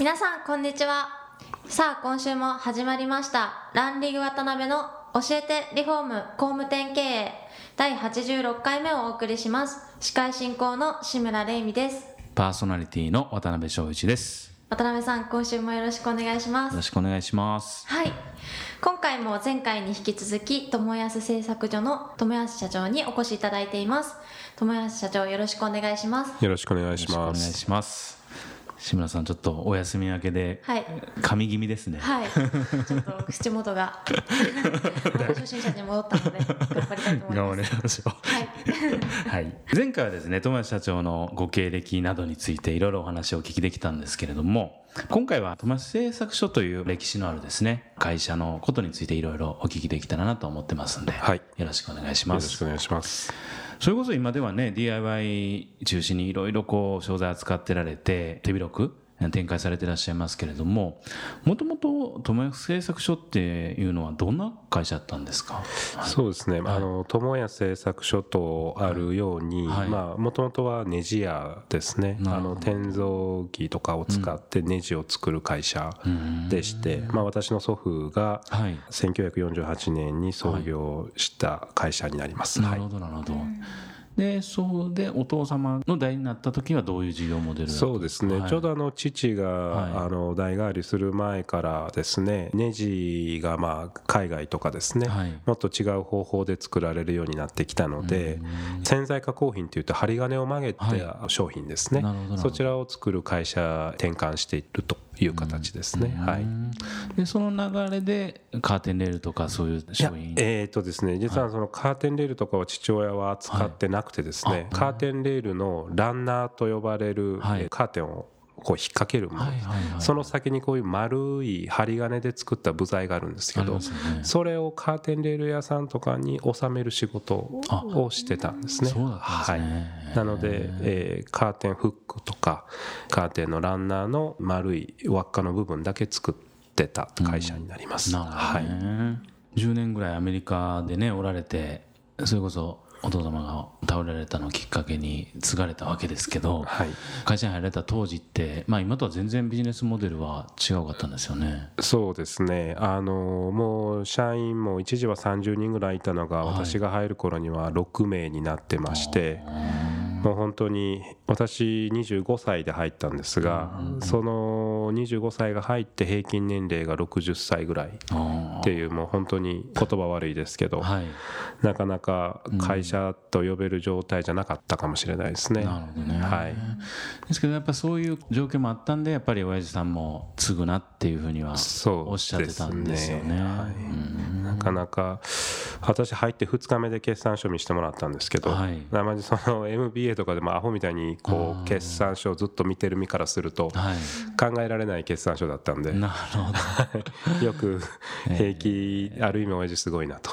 皆さんこんにちは。さあ今週も始まりました。ランリグ渡辺の教えてリフォーム工務店経営。第86回目をお送りします。司会進行の志村玲美です。パーソナリティの渡辺翔一です。渡辺さん今週もよろしくお願いします。よろしくお願いします。はい。今回も前回に引き続き友安製作所の友安社長にお越しいただいています。友安社長よろしくお願いします。よろしくお願いしよろしくお願います。志村さんちょっとお休み明けではい髪気味ですね。はいちょっと口元が 初心者に戻ったので頑張りたいと思い頑張ますりましょはい、う。はい。前回はですね、友達社長のご経歴などについていろいろお話をお聞きできたんですけれども、今回は友達製作所という歴史のあるですね、会社のことについていろいろお聞きできたらなと思ってますんで、はいよろしくお願いしよろます。しくお願いします。それこそ今ではね DIY 中心にいろいろこう商材扱ってられて手広く。展開されていらっしゃいますけれどももともと友安製作所っていうのはどんな会社だったんですか？そうですね。あの友屋製作所とあるように、はい。まあ元々はネジ屋ですね。あの転造機とかを使ってネジを作る会社でして、まあ私の祖父がはい。1948年に創業した会社になります。なるはい。ほどなるほど、でそうでお父様の代になった時はどういう事業モデルそうですね、はい。ちょうどあの父が、はい。あの代替わりする前からですねネジがまあ海外とかですね、はい。もっと違う方法で作られるようになってきたので潜在加工品というと針金を曲げた商品ですね、そちらを作る会社転換しているという形ですね、はい。でその流れでカーテンレールとかそういう商品。えーとですね、実はそのカーテンレールとかは父親は扱ってなくてですね、カーテンレールのランナーと呼ばれる、カーテンをこう引っ掛けるもの、その先にこういう丸い針金で作った部材があるんですけど、ね。それをカーテンレール屋さんとかに収める仕事をしてたんですね。そうだったんですね。はい、なので、えーカーテンフックとかカーテンのランナーの丸い輪っかの部分だけ作ってた会社になります。なるほどはい。ね、10年ぐらいアメリカでねおられてそれこそお父様が倒れられたのをきっかけに継がれたわけですけど、はい。会社に入られた当時って、まあ、今とは全然ビジネスモデルは違うかったんですよね。そうですね。あのもう社員も一時は30人ぐらいいたのがはい。私が入る頃には6名になってまして、もう本当に私25歳で入ったんですが、その25歳が入って平均年齢が60歳ぐらいっあていうもう本当に言葉悪いですけど、なかなか会社と呼べる状態じゃなかったかもしれないですね。なるほどね、はい。ですけどやっぱそういう状況もあったんでやっぱり親父さんも継ぐなっていうふうにはそうおっしゃってたんですよね。はいなかなか私入って2日目で決算書見せてもらったんですけど、はい。なまじその MBA とかでもアホみたいにこう決算書をずっと見てる身からするとはい、考えられない決算書だったんでなるほど。よく平気ある意味親父すごいなと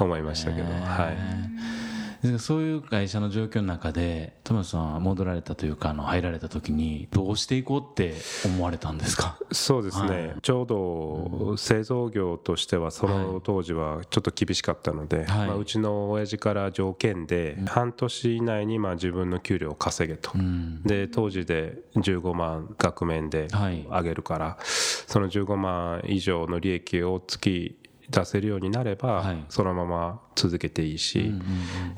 思いましたけど、はい、そういう会社の状況の中でトマスさんは戻られたというかあの入られた時にどうしていこうって思われたんですか？そうですね、はい。ちょうど製造業としてはその当時はちょっと厳しかったので、はい。まあ、うちの親父から条件で半年以内にまあ自分の給料を稼げと、うん。で当時で15万額面ではい。上げるから、その15万以上の利益を月出せるようになれば、はい。そのまま続けていいし、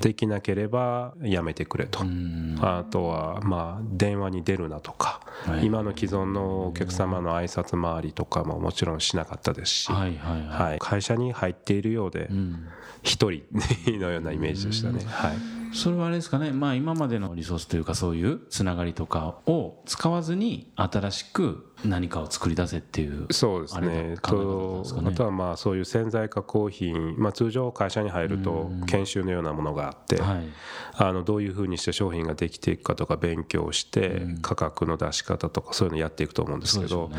できなければやめてくれと、うんあとはまあ電話に出るなとか、はい。今の既存のお客様の挨拶回りとかももちろんしなかったですし、はいはいはい、はい。会社に入っているようでうん。一人 のようなイメージでしたね。はいそれはあれですかね、まあ、今までのリソースというかそういうつながりとかを使わずに新しく何かを作り出せっていうそうですね。とあとはまあそういう潜在加工品、まあ、通常会社に入ると研修のようなものがあって、はい、あのどういうふうにして商品ができていくかとか勉強して価格の出し方とかそういうのやっていくと思うんですけど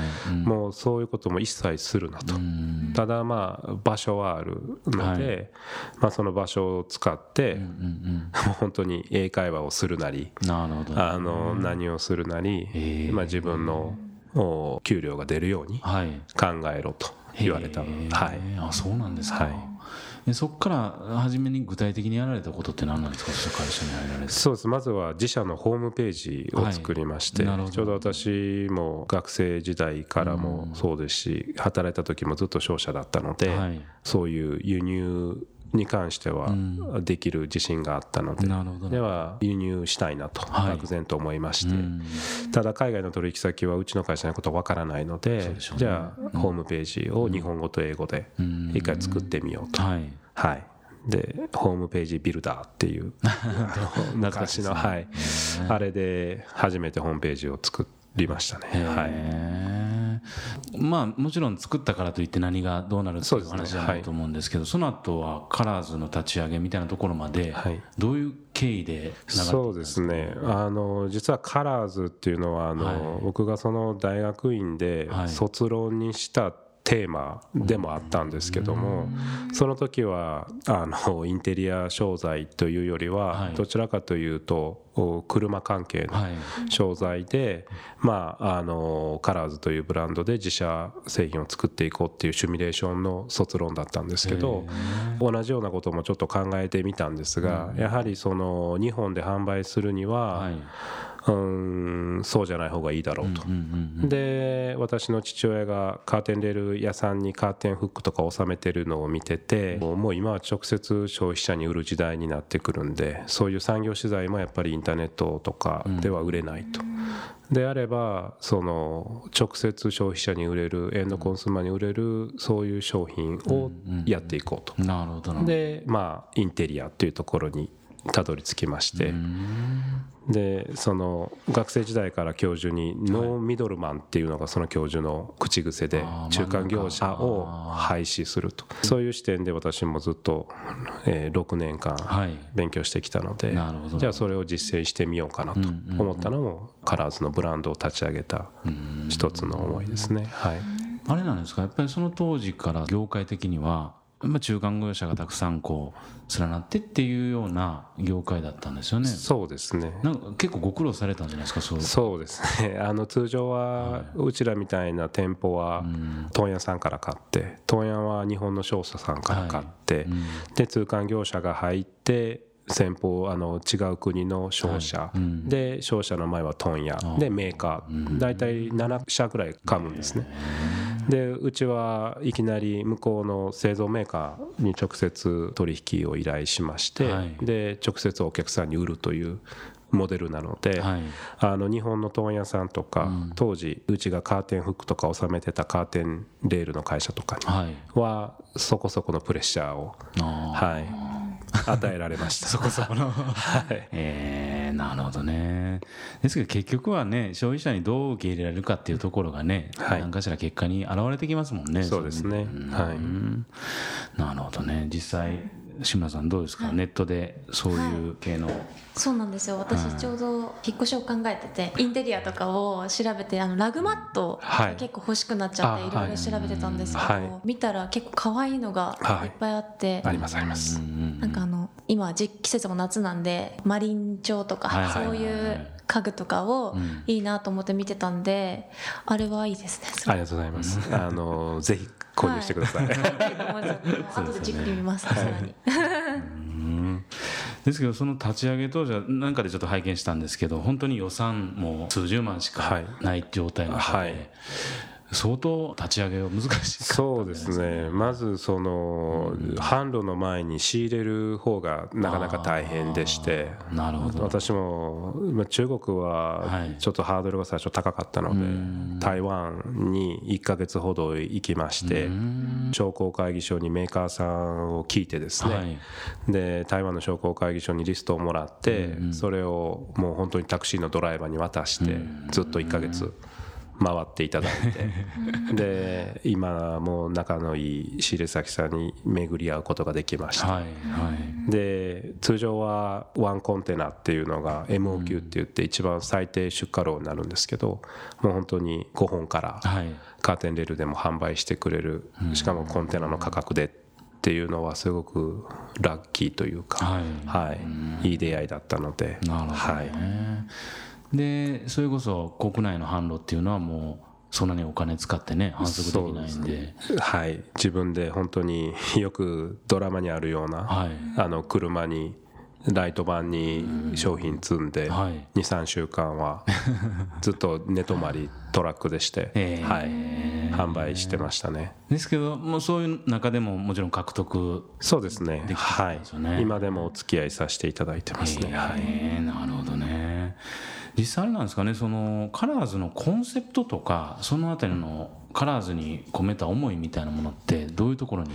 もうそういうことも一切するなとただまあ場所はあるので、まあ、その場所を使って 本当に英会話をするなりあの何をするなり、まあ、自分の給料が出るように考えろと言われた、はい、あそうなんですか、はい、そこから初めに具体的にやられたことって何なんですか？会社に入られて。そうです。まずは自社のホームページを作りまして、はい、ちょうど私も学生時代からもそうですし、働いた時もずっと商社だったので、はい、そういう輸入に関してはできる自信があったので、では輸入したいなと漠然と思いまして、ただ海外の取引先はうちの会社のことわからないのでじゃあホームページを日本語と英語で一回作ってみようと。はい。でホームページビルダーっていう 昔の、はい、あれで初めてホームページを作りましたね。はいまあもちろん作ったからといって何がどうなるっていう話じゃないと思うんですけどその後はカラーズの立ち上げみたいなところまでどういう経緯でそうですね。あの実はカラーズっていうのはあの、僕がその大学院で卒論にしたテーマでもあったんですけどもその時はあのインテリア商材というよりはどちらかというと車関係の商材でまああのカラーズというブランドで自社製品を作っていこうっていうシミュレーションの卒論だったんですけど同じようなこともちょっと考えてみたんですがやはりその日本で販売するにはうんそうじゃない方がいいだろうと、で私の父親がカーテンレール屋さんにカーテンフックとか収めてるのを見ててもう今は直接消費者に売る時代になってくるんでそういう産業資材もやっぱりインターネットとかでは売れないと。であればその直接消費者に売れるエンドコンスーマーに売れるそういう商品をやっていこうと。なるほどでまあインテリアっていうところにたどり着きましてでその学生時代から教授にノーミドルマンっていうのがその教授の口癖で中間業者を廃止すると。そういう視点で私もずっと6年間勉強してきたのでじゃあそれを実践してみようかなと思ったのもカラーズのブランドを立ち上げた一つの思いですね。はい、あれなんですか？やっぱりその当時から業界的にはまあ、中間業者がたくさんこう連なってっていうような業界だったんですよね。そうですね。なんか結構ご苦労されたんじゃないですか。そうそうですね。あの通常はうちらみたいな店舗は問屋さんから買って、問屋は日本の商社さんから買って、で通関業者が入って。先方あの違う国の商社、はいうん、で商社の前は問屋でメーカー大体7社ぐらい噛むんですね。でうちはいきなり向こうの製造メーカーに直接取引を依頼しまして、はい、で直接お客さんに売るというモデルなので、はい、あの日本の問屋さんとか、うん、当時うちがカーテンフックとか収めてたカーテンレールの会社とかにはそこそこのプレッシャーを、はい与えられました。そこそこの。はい。えー、なるほどね。ですけど結局はね消費者にどう受け入れられるかっていうところがね、はい、何かしら結果に現れてきますもんねそうですね、はい。なるほどね。実際志村さんどうですか、はい、ネットでそういう系の、はい、そうなんですよ。私ちょうど引っ越しを考えてて、インテリアとかを調べてあのラグマット結構欲しくなっちゃっていろい。ろ調べてたんですけど、はい、見たら結構可愛いのがい。っぱいあって、ありますあります。なんかあの今季節も夏なんでマリン調とか、そういう家具とかをいいなと思って見てたんで、あれはいいですねありがとうございます。あのぜひ購入してください、はい、後でじっくり見ますさらに。ですけどその立ち上げ当時はなんかでちょっと拝見したんですけど本当に予算も数十万しかない状態の中で、はい相当立ち上げは難しいそうですね。まずその販路の前に仕入れる方がなかなか大変でして。なるほど。私もまあ中国ははいちょっとハードルが最初高かったので台湾に1ヶ月ほど行きまして商工会議所にメーカーさんを聞いてですね、はい。で台湾の商工会議所にリストをもらって、それをもう本当にタクシーのドライバーに渡して、ずっと1ヶ月回っていただいて、で今もう仲のいい仕入れ先さんに巡り合うことができました、はいはい。で通常はワンコンテナっていうのが MOQ って言って一番最低出荷量になるんですけどもう本当に5本からはい。カーテンレールでも販売してくれるしかもコンテナの価格でっていうのはすごくラッキーというか、はい。はい、いい出会いだったので、なるほどはい、ねでそれこそ国内の販路っていうのはもうそんなにお金使ってね反則できないんで。はい、自分で本当によくドラマにあるような、はい。あの車にライトバンに商品積んではい。23週間は ずっと寝泊まりトラックでして、えーはい、販売してましたね。ですけどもうそういう中でももちろん獲得そうですね。できたはい。今でもお付き合いさせていただいてますね、はいえーなるほど。ね実際あれなんですかねそのカラーズのコンセプトとかそのあたりのカラーズに込めた思いみたいなものってどういうところに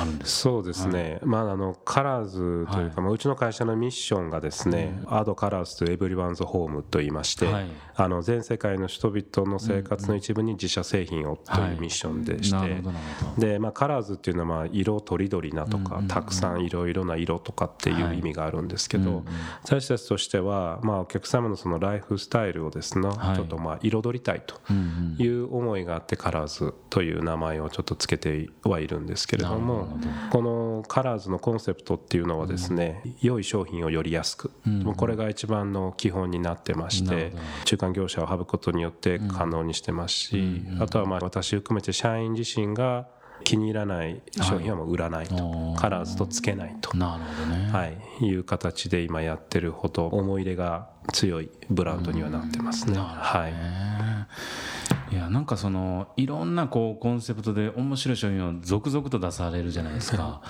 あるんですか？そうですね、まあ、あのカラーズというか、まあ、うちの会社のミッションがですね「アドカラーズとエブリワンズホーム」と言いまして、はい。あの全世界の人々の生活の一部に自社製品をというミッションでして、で、まあ、カラーズっていうのはまあ色とりどりなとか、たくさんいろいろな色とかっていう意味があるんですけど、私たちとしては、まあ、お客様のそのライフスタイルをですね、はい。ちょっとまあ彩りたいという思いがあってカラーズという名前をちょっとつけてはいるんですけれどもこのカラーズのコンセプトっていうのはですね、良い商品をより安く、もうこれが一番の基本になってまして中間業者を省くことによって可能にしてますし、あとはまあ私含めて社員自身が気に入らない商品はもう売らないと、はい。カラーズとつけないと。なるほどね、はい、いう形で今やってるほど思い入れが強いブランドにはなってますね。はい、いやなんかそのいろんなこうコンセプトで面白い商品を続々と出されるじゃないですか。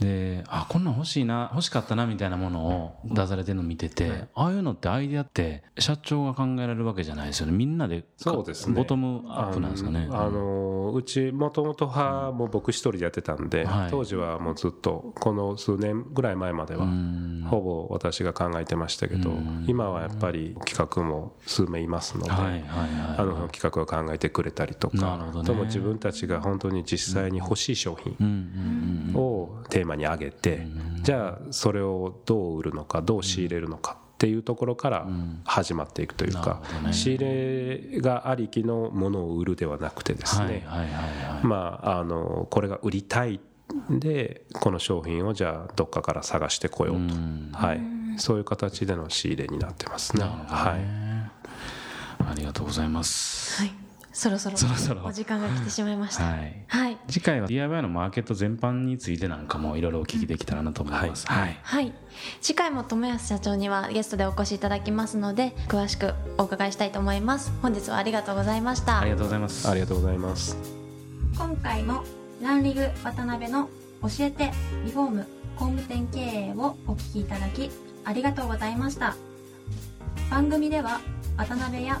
であこんなん欲しいな欲しかったなみたいなものを出されてるの見ててああいうのってアイデアって社長が考えられるわけじゃないですよね。みんなでかそうですね。ボトムアップなんですかね。あのうちもともとはもう僕一人でやってたんで、はい。当時はもうずっとこの数年ぐらい前まではほぼ私が考えてましたけど今はやっぱり企画も数名いますので、はいはいはい。あの企画を考えてくれたりとかね。とも自分たちが本当に実際に欲しい商品をテーマに挙げてじゃあそれをどう売るのかどう仕入れるのかっていうところから始まっていくというかね。仕入れがありきのものを売るではなくてですね。はいはいはいはいまああのこれが売りたいでこの商品をじゃあどっかから探してこようと。はい。そういう形での仕入れになってますね。はい。ありがとうございます。はいそろそろそろそろ。お時間が来てしまいました。はい。はい。次回は DIY のマーケット全般についてなんかもいろいろお聞きできたらなと思います。はい。はい。次回も友安社長にはゲストでお越しいただきますので詳しくお伺いしたいと思います。本日はありがとうございました。ありがとうございます。ありがとうございます。今回もランリグ渡辺の教えてリフォーム工務店経営をお聞きいただきありがとうございました。番組では渡辺や